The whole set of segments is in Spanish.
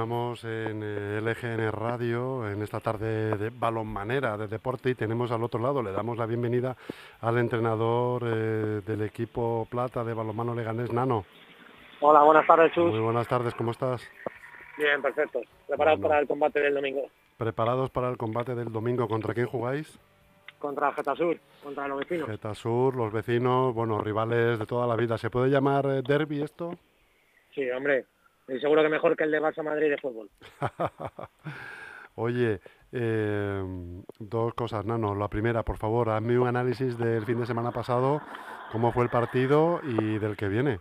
Continuamos en eh, LGN Radio, en esta tarde de balonmanera, de deporte, y tenemos al otro lado, le damos la bienvenida al entrenador eh, del equipo plata de balonmano Leganés, Nano. Hola, buenas tardes, Chus. Muy buenas tardes, ¿cómo estás? Bien, perfecto. Preparados para el combate del domingo. Preparados para el combate del domingo. ¿Contra quién jugáis? Contra Getasur, contra los vecinos. Getasur, los vecinos, bueno, rivales de toda la vida. ¿Se puede llamar eh, derby esto? Sí, hombre, y seguro que mejor que el de Barça Madrid de fútbol. Oye, eh, dos cosas, Nano. La primera, por favor, hazme un análisis del fin de semana pasado, cómo fue el partido y del que viene.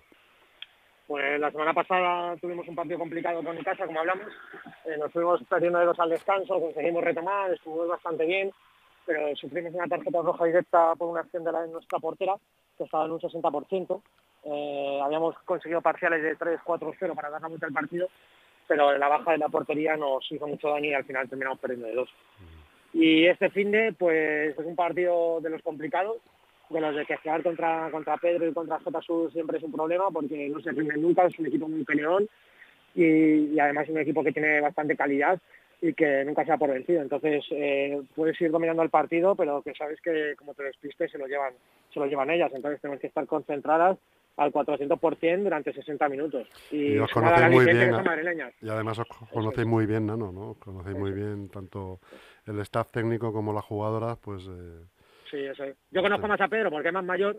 Pues la semana pasada tuvimos un partido complicado con mi casa, como hablamos. Eh, nos fuimos perdiendo de dos al descanso, conseguimos retomar, estuvo bastante bien, pero sufrimos una tarjeta roja directa por una acción de, la, de nuestra portera, que estaba en un 60%. Eh, habíamos conseguido parciales de 3-4-0 para dar la vuelta al partido, pero la baja de la portería nos hizo mucho daño y al final terminamos perdiendo de dos. Y este fin de, pues es un partido de los complicados, de los de que jugar contra, contra Pedro y contra J Sur siempre es un problema porque no se rinden nunca, es un equipo muy peleón y, y además es un equipo que tiene bastante calidad y que nunca se ha por vencido. Entonces eh, puedes ir dominando el partido, pero que sabes que como te despistes se lo llevan, se lo llevan ellas. Entonces tenemos que estar concentradas al 400% durante 60 minutos. Y, os conocéis muy bien. Y además os conocéis muy bien, ¿no? ¿no? Conocéis muy bien tanto el staff técnico como las jugadoras, pues... Eh, sí, eso es. Yo conozco más a Pedro porque es más mayor,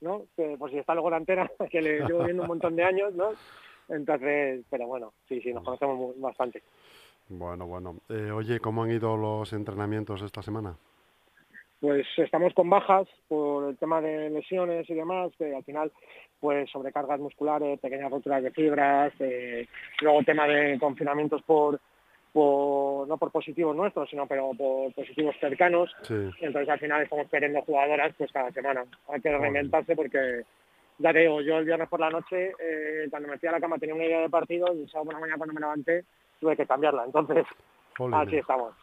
¿no? Que por si está luego la antena, que le llevo viendo un montón de años, ¿no? Entonces, pero bueno, sí, sí, nos conocemos bastante. Bueno, bueno. Eh, oye, ¿cómo han ido los entrenamientos esta semana? pues estamos con bajas por el tema de lesiones y demás, que al final, pues sobrecargas musculares, pequeñas roturas de fibras, eh, luego tema de confinamientos por, por, no por positivos nuestros, sino pero por positivos cercanos. Entonces al final estamos perdiendo jugadoras pues cada semana. Hay que reinventarse porque ya te digo, yo el viernes por la noche, eh, cuando me fui a la cama tenía una idea de partido y el sábado por la mañana cuando me levanté tuve que cambiarla. Entonces, así estamos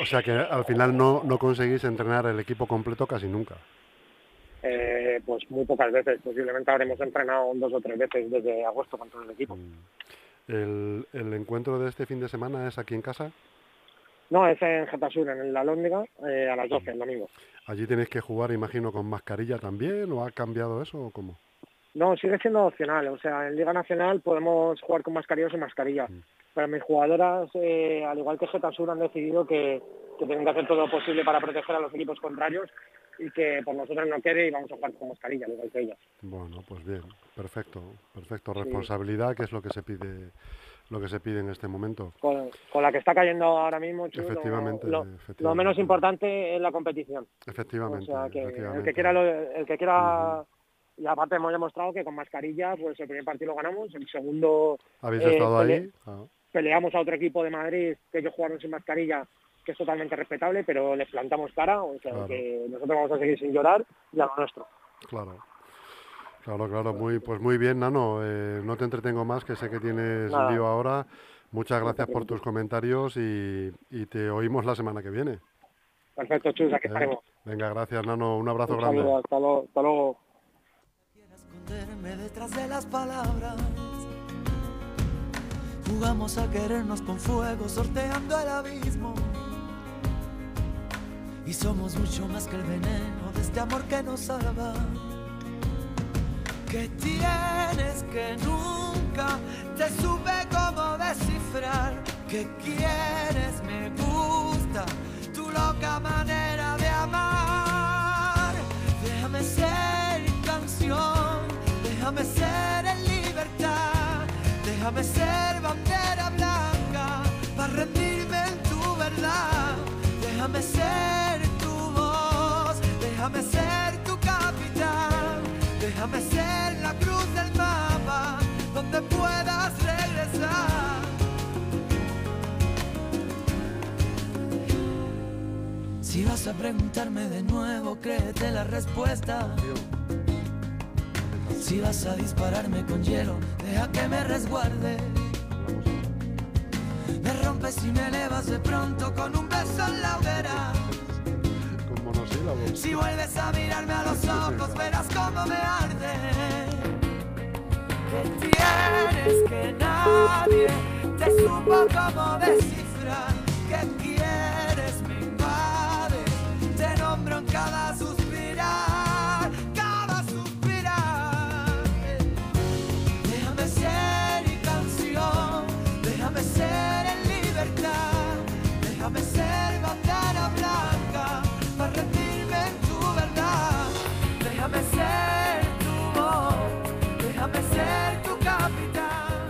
o sea que al final no, no conseguís entrenar el equipo completo casi nunca. Eh, pues muy pocas veces, posiblemente habremos entrenado dos o tres veces desde agosto con todo el equipo. Mm. ¿El, el encuentro de este fin de semana es aquí en casa? No, es en Getasur, en la Lóndiga, eh, a las 12 el domingo. ¿Allí tenéis que jugar, imagino, con mascarilla también o ha cambiado eso o cómo? No, sigue siendo opcional. O sea, en Liga Nacional podemos jugar con mascarilla o sin mascarilla. Mm pero mis jugadoras, eh, al igual que Getasur, han decidido que, tienen que hacer todo lo posible para proteger a los equipos contrarios y que por nosotros no quede y vamos a jugar con mascarilla, al igual que ellas. Bueno, pues bien, perfecto, perfecto. Responsabilidad, que es lo que se pide lo que se pide en este momento. Con, la que está cayendo ahora mismo, efectivamente, lo, menos importante es la competición. Efectivamente. el que quiera, el que quiera y aparte hemos demostrado que con mascarilla, pues el primer partido lo ganamos, el segundo... ¿Habéis estado ahí? Ah peleamos a otro equipo de Madrid que ellos jugaron sin mascarilla, que es totalmente respetable, pero les plantamos cara, o sea que nosotros vamos a seguir sin llorar y a lo nuestro. Claro. Claro, claro, muy, pues muy bien, Nano. Eh, no te entretengo más, que sé que tienes lío ahora. Muchas gracias por tus comentarios y, te oímos la semana que viene. Perfecto, Chus, aquí estaremos. Venga, gracias, Nano. Un abrazo grande. hasta, hasta luego. Detrás de las palabras Jugamos a querernos con fuego, sorteando el abismo. Y somos mucho más que el veneno de este amor que nos salva. Que tienes que nunca te supe cómo descifrar. Que quieres, me gusta tu loca manera déjame ser en libertad, déjame ser bandera blanca para rendirme en tu verdad. Déjame ser tu voz, déjame ser tu capitán, déjame ser la cruz del mapa donde puedas regresar. Si vas a preguntarme de nuevo, créete la respuesta. Si vas a dispararme con hielo, deja que me resguarde. Me rompes y me elevas de pronto con un beso en la hoguera. Si vuelves a mirarme a los ojos, verás cómo me arde. que tienes que nadie te supo cómo descifrar que quieres me invade, te nombro en cada ser tu capitán.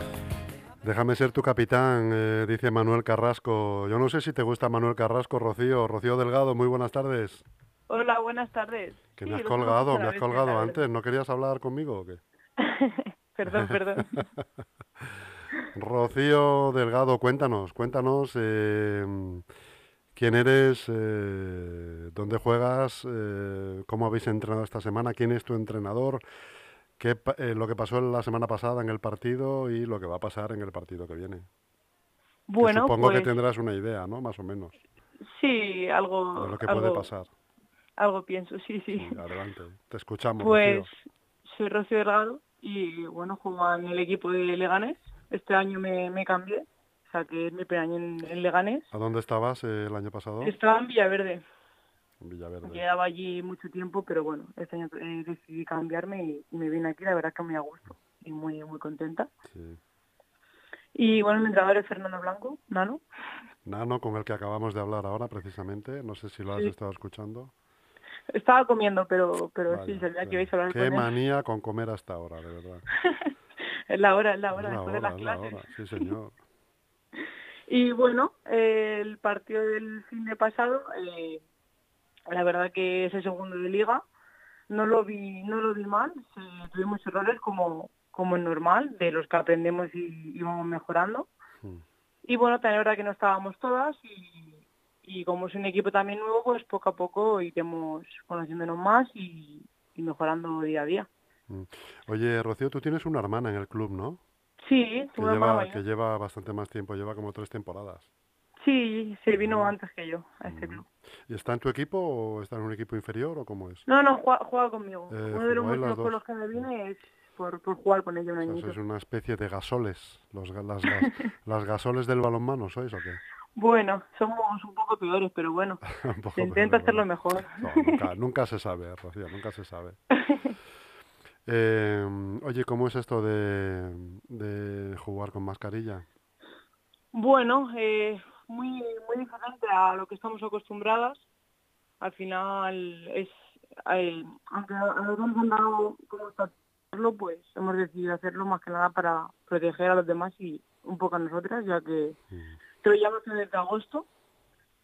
Déjame ser tu capitán, eh, dice Manuel Carrasco. Yo no sé si te gusta Manuel Carrasco, Rocío. Rocío Delgado, muy buenas tardes. Hola, buenas tardes. Que Sí, me has colgado, me has colgado antes. ¿No querías hablar conmigo o qué? perdón, perdón. Rocío Delgado, cuéntanos, cuéntanos eh, quién eres, eh, dónde juegas, eh, cómo habéis entrenado esta semana, quién es tu entrenador, qué, eh, lo que pasó la semana pasada en el partido y lo que va a pasar en el partido que viene. Que Bueno, supongo pues que tendrás una idea, ¿no? Más o menos, sí, algo, de lo que algo, puede pasar. algo pienso, sí, sí. Sí, adelante, te escuchamos. Pues Rocío. soy Rocío Delgado y bueno, juego en el equipo de Leganés. Este año me, me cambié, o sea que es mi primer año en, en Leganés. ¿A dónde estabas eh, el año pasado? Estaba en Villaverde, En Villaverde. quedaba allí mucho tiempo, pero bueno, este año eh, decidí cambiarme y, y me vine aquí, la verdad que muy a gusto y muy, muy contenta. Sí. Y bueno, mi entrenador es Fernando Blanco, Nano. Nano, con el que acabamos de hablar ahora precisamente, no sé si lo has Sí. estado escuchando. Estaba comiendo, pero, pero sí, sabía que ibais a hablar Qué con él. manía con comer hasta ahora, de verdad. Es la hora, es la hora, Es después de las es la clases. hora, sí señor. Y bueno, eh, el partido del fin de pasado, eh, la verdad que ese segundo de liga no lo vi, no lo vi mal, se- tuvimos errores como, como es normal, de los que aprendemos y, y vamos mejorando. Mm. Y bueno, también verdad que no estábamos todas y, y como es un equipo también nuevo, pues poco a poco iremos conociéndonos más y, y mejorando día a día. Mm. Oye, Rocío, tú tienes una hermana en el club, ¿no? Sí, Que tuve lleva, que lleva bastante más tiempo, lleva como tres temporadas. Sí, se vino Mm. antes que yo a este club. ¿Y está en tu equipo o está en un equipo inferior o cómo es? No, no, juega, juega conmigo. Eh, Uno de los las motivos por los que me vine es por, por jugar con ella un O sea, añito. sois una especie de gasoles, los, las, gas- las gasoles del balonmano, ¿sois o qué? Bueno, somos un poco peores, pero bueno, se intenta peor, hacerlo bueno. mejor. No, nunca, nunca se sabe, Rocío, nunca se sabe. Eh, oye, ¿cómo es esto de, de jugar con mascarilla? Bueno, eh, muy, muy diferente a lo que estamos acostumbradas. Al final es, eh, aunque nos han dado como hacerlo, pues hemos decidido hacerlo más que nada para proteger a los demás y un poco a nosotras, ya que Mm. que lo llevamos desde agosto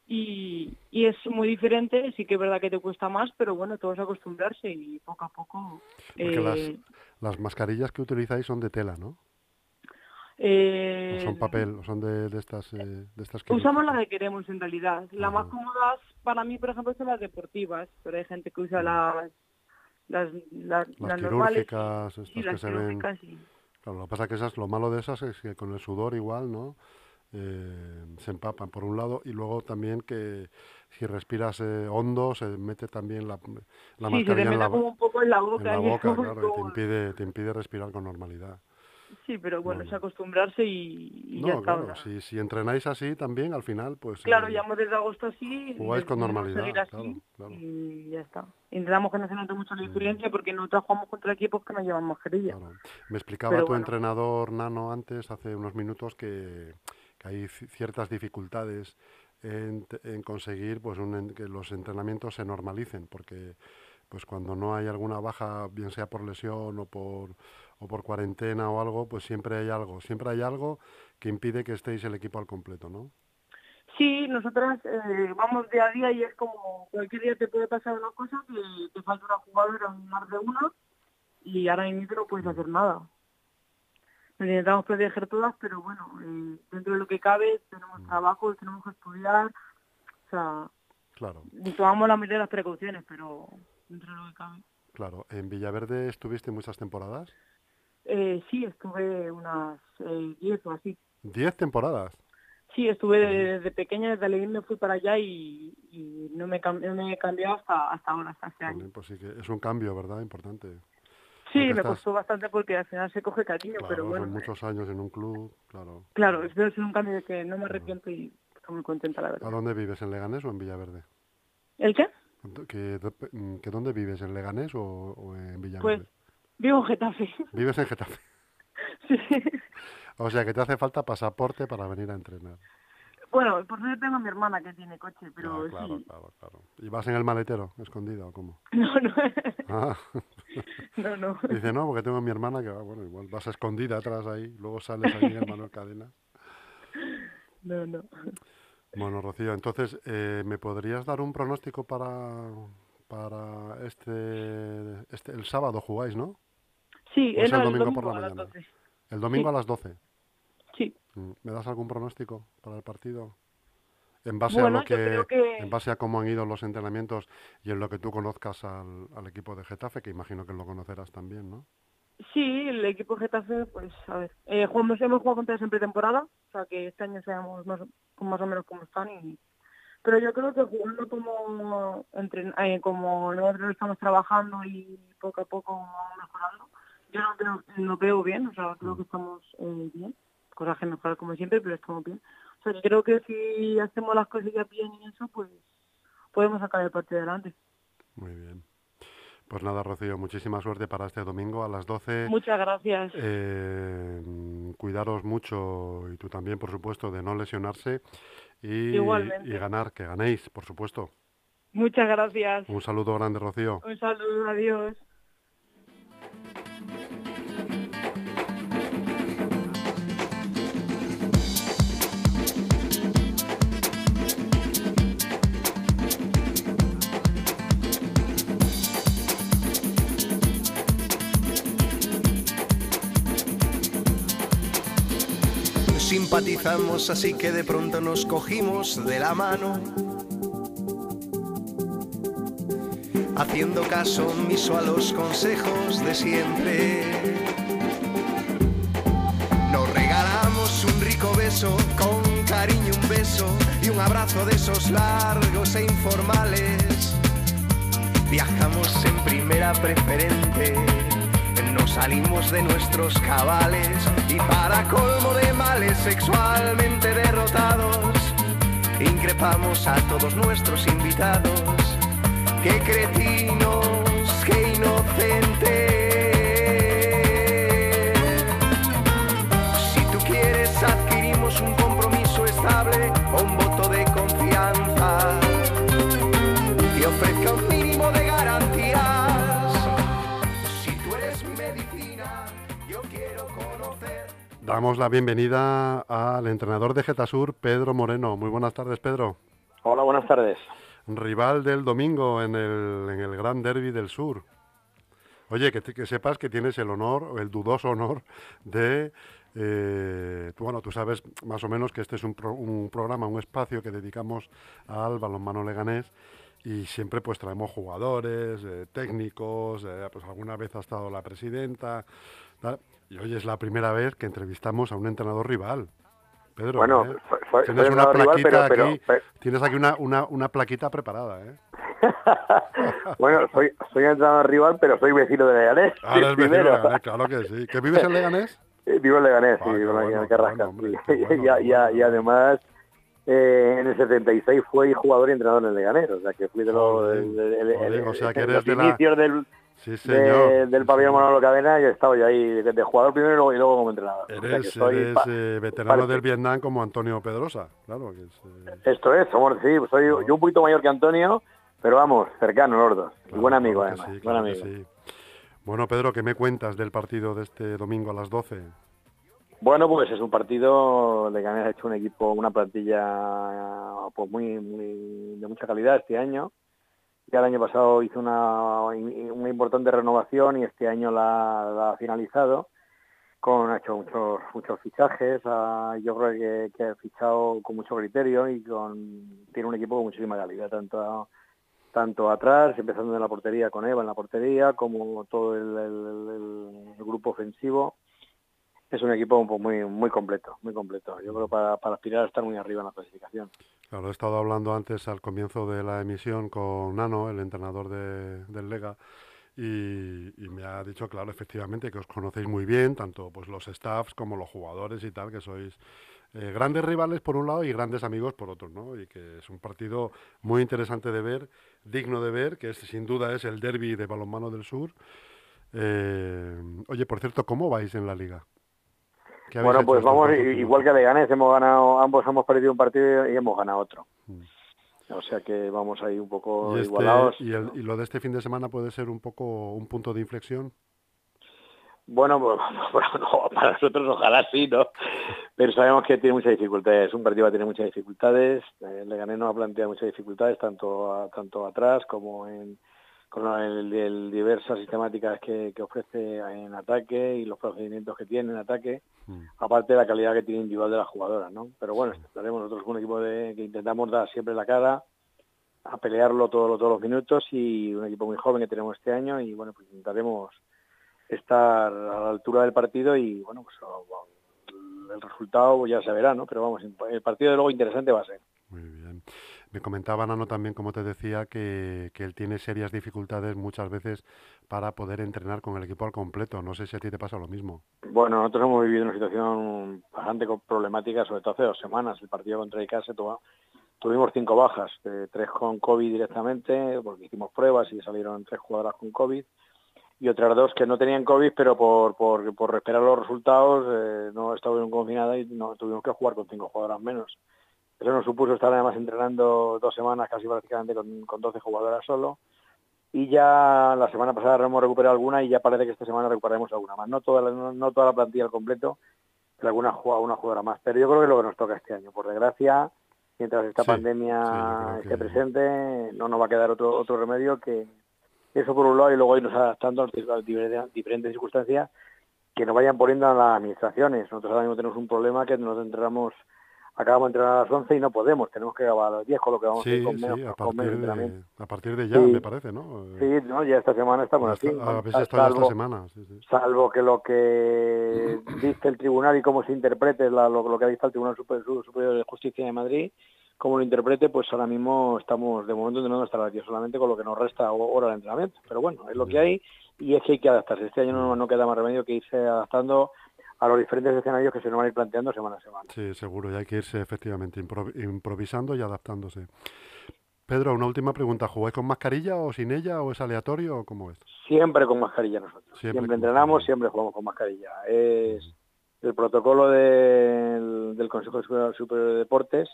y, y es muy diferente, sí que es verdad que te cuesta más, pero bueno, todo es acostumbrarse y poco a poco... Las, eh, las mascarillas que utilizáis son de tela, ¿no? Eh, ¿O son papel? ¿O son de, de estas, eh, de estas Usamos la quirúrgicas? que queremos en realidad. Las más cómodas para mí, por ejemplo, son las deportivas, pero hay gente que usa las las, las, Las las normales. estas Sí, que las se ven... Claro, lo que pasa es que esas, lo malo de esas es que con el sudor igual, ¿no? Eh, se empapan por un lado y luego también que si respiras eh, hondo se mete también la, la sí, se te mascarilla en la, como un poco en la en boca. la claro, y te impide, te impide respirar con normalidad. Sí, pero bueno, No, es no. acostumbrarse y, y ya No, está. claro, si, si entrenáis así también al final, pues... Claro, eh, llevamos desde agosto así. jugáis con normalidad, seguir así claro, claro. Y ya está. Intentamos que no se note mucho la diferencia porque nosotros jugamos contra equipos que no llevan mascarilla. Claro. Me explicaba Pero tu bueno. entrenador Nano antes, hace unos minutos, que, que hay ci- ciertas dificultades en conseguir pues un en- que los entrenamientos se normalicen, porque pues cuando no hay alguna baja, bien sea por lesión o por, o por cuarentena o algo, pues siempre hay algo, siempre hay algo que impide que estéis el equipo al completo, ¿no? Sí, nosotras eh, vamos día a día y es como cualquier día te puede pasar una cosa que te falta una jugadora más de una y ahora mismo no puedes hacer nada. Nos intentamos proteger todas, pero bueno, eh, dentro de lo que cabe tenemos trabajo, tenemos que estudiar, o sea, Claro, tomamos la mayoría de las precauciones, pero dentro de lo que cabe. claro. ¿En Villaverde estuviste muchas temporadas? Eh, sí, estuve unas eh, 10 o así. ¿Diez temporadas? Sí, estuve desde pequeña, desde Alevín me fui para allá y, y no, me no me he cambiado hasta, hasta ahora, hasta este año. Pues sí que es un cambio, ¿verdad? Importante. Sí, Porque me estás- costó bastante porque al final se coge cariño, Claro, pero bueno. son muchos años en un club, claro. Claro, es un cambio de que no me arrepiento y estoy muy contenta, la ¿A verdad. dónde vives? ¿En Leganés o en Villaverde? ¿El qué? ¿Que, mm, que dónde vives? ¿En Leganés o, o en Pues Villaverde? Vivo en Getafe. Vives en Getafe. sí. O sea que te hace falta pasaporte para venir a entrenar. Bueno, por suerte tengo a mi hermana que tiene coche, pero Ah, claro, sí. claro, claro. ¿Y vas en el maletero, escondida o cómo? No, no. Ah, no, no. dice, no, porque tengo a mi hermana que va, bueno, igual vas escondida atrás ahí, luego sales ahí en el Manuel Cadena. No, no. Bueno, Rocío, entonces, eh, ¿me podrías dar un pronóstico para, para este, este, el sábado jugáis, ¿no? Sí, ¿O es no, el domingo por la a las mañana? 12. El domingo Sí. a las 12. Sí. Mm, ¿Me das algún pronóstico para el partido? En base Bueno, a lo que, en base a cómo han ido los entrenamientos y en lo que tú conozcas al, al equipo de Getafe, que imagino que lo conocerás también, ¿no? Sí, el equipo Getafe, pues a ver, eh, jugamos, hemos jugado contra ellos en pretemporada, o sea que este año sabemos más, más o menos cómo están y pero yo creo que jugando como entren, eh, como nosotros estamos trabajando y poco a poco mejorando, yo no veo, lo veo bien, o sea creo que estamos eh, bien, cosas que mejorar como siempre, pero estamos bien. O sea creo que si hacemos las cosillas bien y eso, pues podemos sacar el partido adelante. Muy bien. Pues nada, Rocío, muchísima suerte para este domingo a las 12. Muchas gracias. Eh, cuidaros mucho y tú también, por supuesto, de no lesionarse y, y ganar, que ganéis, por supuesto. Muchas gracias. Un saludo grande, Rocío. Un saludo, adiós. Simpatizamos así que de pronto nos cogimos de la mano. Haciendo caso omiso a los consejos de siempre. Nos regalamos un rico beso, con cariño un beso y un abrazo de esos largos e informales. Viajamos en primera preferente, nos salimos de nuestros cabales y para colmo de males sexualmente derrotados, increpamos a todos nuestros invitados. Damos la bienvenida al entrenador de Getasur, Pedro Moreno. Muy buenas tardes, Pedro. Hola, buenas tardes. Rival del domingo en el, en el Gran Derby del Sur. Oye, que, que sepas que tienes el honor, el dudoso honor, de... eh, bueno, tú sabes más o menos que este es un, pro- un programa, un espacio que dedicamos al balonmano leganés y siempre pues traemos jugadores, eh, técnicos, eh, pues alguna vez ha estado la presidenta, tal, y hoy es la primera vez que entrevistamos a un entrenador rival. Pedro, Bueno, ¿eh? soy- soy- tienes una entrenador rival, plaquita pero- aquí, pero- tienes aquí una, una, una plaquita preparada, ¿eh? bueno, soy, soy entrenador rival, pero soy vecino de Leganés. Ahora es vecino de. Leganés, claro que sí. ¿Que vives en Leganés? Eh, Vivo en Leganés, sí, Ah, vivo bueno, en qué Carrascal. bueno, hombre, bueno, y, y bueno. además, eh, en el 76 fui jugador y entrenador en Leganés, o sea que fui de los... Eres inicios del, Sí, de- del pabellón. Manolo Cadena y he estado yo ahí de, de jugador primero y luego, y luego como entrenador. O sea que Eres, soy eres, pa- eh, veterano del Vietnam como Antonio Pedrosa, claro. Que es, eh, Esto es, somos, sí, soy yo un poquito mayor que Antonio, pero vamos, cercano los dos. Y buen amigo, claro que además. sí, buen que amigo. sí. Bueno, Pedro, ¿qué me cuentas del partido de este domingo a las 12? Bueno, pues es un partido, Leganés ha hecho un equipo, una plantilla pues muy, muy de mucha calidad este año. Ya el año pasado hizo una, una importante renovación y este año la, ha finalizado. Con, ha hecho muchos, muchos fichajes, yo creo que, ha fichado con mucho criterio y con, tiene un equipo con muchísima calidad, tanto, tanto atrás, empezando en la portería con Eva en la portería, como todo el- grupo ofensivo es un equipo pues, muy muy completo, muy completo. Yo creo para aspirar a estar muy arriba en la clasificación. Claro, he estado hablando antes al comienzo de la emisión con Nano, el entrenador de- del Lega, y, me ha dicho, claro, efectivamente, que os conocéis muy bien, tanto pues los staffs como los jugadores y tal, que sois eh, grandes rivales por un lado y grandes amigos por otro, ¿no? Y que es un partido muy interesante de ver, digno de ver, que es, sin duda es el derby de balonmano del sur. Eh, oye, por cierto, ¿cómo vais en la liga? Bueno, pues vamos, igual que Leganés, hemos ganado, ambos hemos perdido un partido y hemos ganado otro. Mm. O sea que vamos ahí un poco este, igualados. ¿y, ¿Y lo de este fin de semana puede ser un poco un punto de inflexión? Bueno, pues, para nosotros ojalá sí, ¿no? Pero sabemos que tiene muchas dificultades. Un partido va a tener muchas dificultades. Eh, Leganés nos ha planteado muchas dificultades, tanto, tanto atrás como en con el, diversas sistemáticas que, ofrece en ataque y los procedimientos que tiene en ataque, mm. aparte de la calidad que tiene individual de las jugadoras, ¿no? Pero bueno, estaremos nosotros con un equipo de, que intentamos dar siempre la cara, a pelearlo todos, todos los minutos y un equipo muy joven que tenemos este año y bueno, pues intentaremos estar a la altura del partido y bueno, pues el resultado ya se verá, ¿no? Pero vamos, el partido de luego interesante va a ser. Muy bien. Me comentaba Nano también, como te decía, que, que, él tiene serias dificultades muchas veces para poder entrenar con el equipo al completo. No sé si a ti te pasa lo mismo. Bueno, nosotros hemos vivido una situación bastante problemática, sobre todo hace dos semanas. El partido contra Icase tuvimos cinco bajas, tres con COVID directamente, porque hicimos pruebas y salieron tres jugadoras con COVID y otras dos que no tenían COVID, pero por, por, por esperar los resultados eh, no estaban confinadas y no tuvimos que jugar con cinco jugadoras menos. Eso nos supuso estar además entrenando dos semanas casi prácticamente con, con 12 jugadoras solo. Y ya la semana pasada hemos recuperado alguna y ya parece que esta semana recuperaremos alguna más. No toda la, no, toda la plantilla al completo, pero alguna una jugadora más. Pero yo creo que es lo que nos toca este año. Por desgracia, mientras esta pandemia esté presente, no nos va a quedar otro, otro remedio que, eso por un lado y luego irnos adaptando a las diferentes circunstancias que nos vayan poniendo a las administraciones. Nosotros ahora mismo tenemos un problema que nos entramos acabamos de entrenar a las 11 y no podemos, tenemos que acabar a las 10 con lo que vamos a hacer con, menos, a, partir de, a partir de ya, me parece, ¿no? Sí, no, ya esta semana estamos así. A veces salvo, esta semana, Salvo que lo que dice el tribunal y cómo se interprete lo, lo, que ha visto el Tribunal Superior de Justicia de Madrid, como lo interprete, pues ahora mismo estamos de momento entrenando hasta las 10 solamente con lo que nos resta hora de entrenamiento. Pero bueno, es lo que hay y es que hay que adaptarse. Este año no, no queda más remedio que irse adaptando a los diferentes escenarios que se nos van a ir planteando semana a semana. Sí, seguro, y hay que irse efectivamente improvisando y adaptándose. Pedro, una última pregunta. ¿Jugáis con mascarilla o sin ella o es aleatorio o cómo es? Siempre con mascarilla nosotros. Siempre, entrenamos, siempre jugamos con mascarilla. Es el protocolo del, del Consejo Superior de Deportes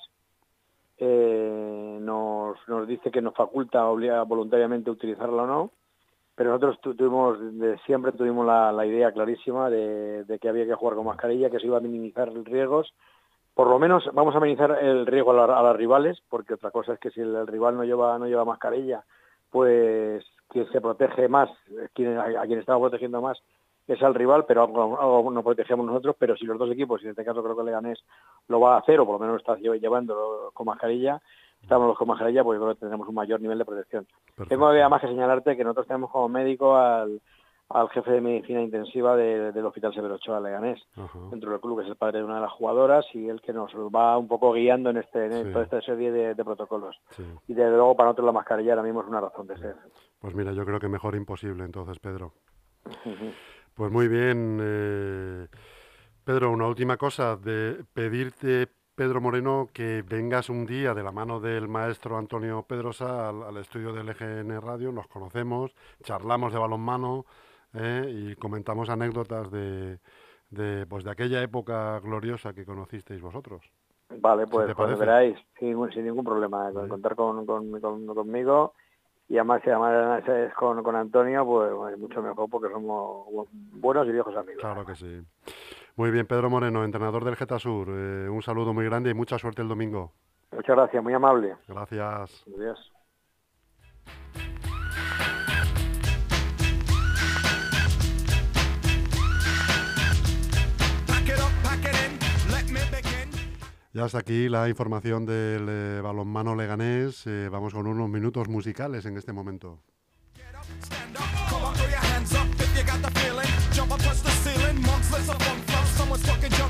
eh, nos, nos dice que nos faculta obliga voluntariamente utilizarla o no, pero nosotros tuvimos, de siempre tuvimos la, la idea clarísima de, que había que jugar con mascarilla, que se iba a minimizar riesgos. Por lo menos vamos a minimizar el riesgo a, las rivales, porque otra cosa es que si el, rival no lleva, no lleva mascarilla, pues quien se protege más, quien, a, quien estamos protegiendo más, es al rival, pero algo, nos protegemos nosotros, pero si los dos equipos, y en este caso creo que Leganés lo va a hacer, o por lo menos está llevando con mascarilla, estamos con mascarilla porque creo que tendremos un mayor nivel de protección. Tengo además que señalarte que nosotros tenemos como médico al, al jefe de medicina intensiva del Hospital Severo Ochoa Leganés, dentro del club, que es el padre de una de las jugadoras y el que nos va un poco guiando en, este, en toda esta serie de, protocolos. Y desde luego para nosotros la mascarilla ahora mismo es una razón de ser. Pues mira, yo creo que mejor imposible entonces, Pedro. Pues muy bien. Eh, Pedro, una última cosa, de pedirte, Pedro Moreno, que vengas un día de la mano del maestro Antonio Pedrosa al, estudio del EGN Radio, nos conocemos, charlamos de balonmano eh, y comentamos anécdotas de, de, pues de aquella época gloriosa que conocisteis vosotros. Vale, pues, pues veráis, sin, ningún problema, contar con, conmigo y además si además es con, con Antonio, pues mucho mejor porque somos buenos y viejos amigos. Claro que sí. Muy bien, Pedro Moreno, entrenador del Getasur. Eh, un saludo muy grande y mucha suerte el domingo. Muchas gracias, muy amable. Gracias. Adiós. Ya hasta aquí la información del eh, balonmano leganés. Eh, vamos con unos minutos musicales en este momento. Talking junk, yo,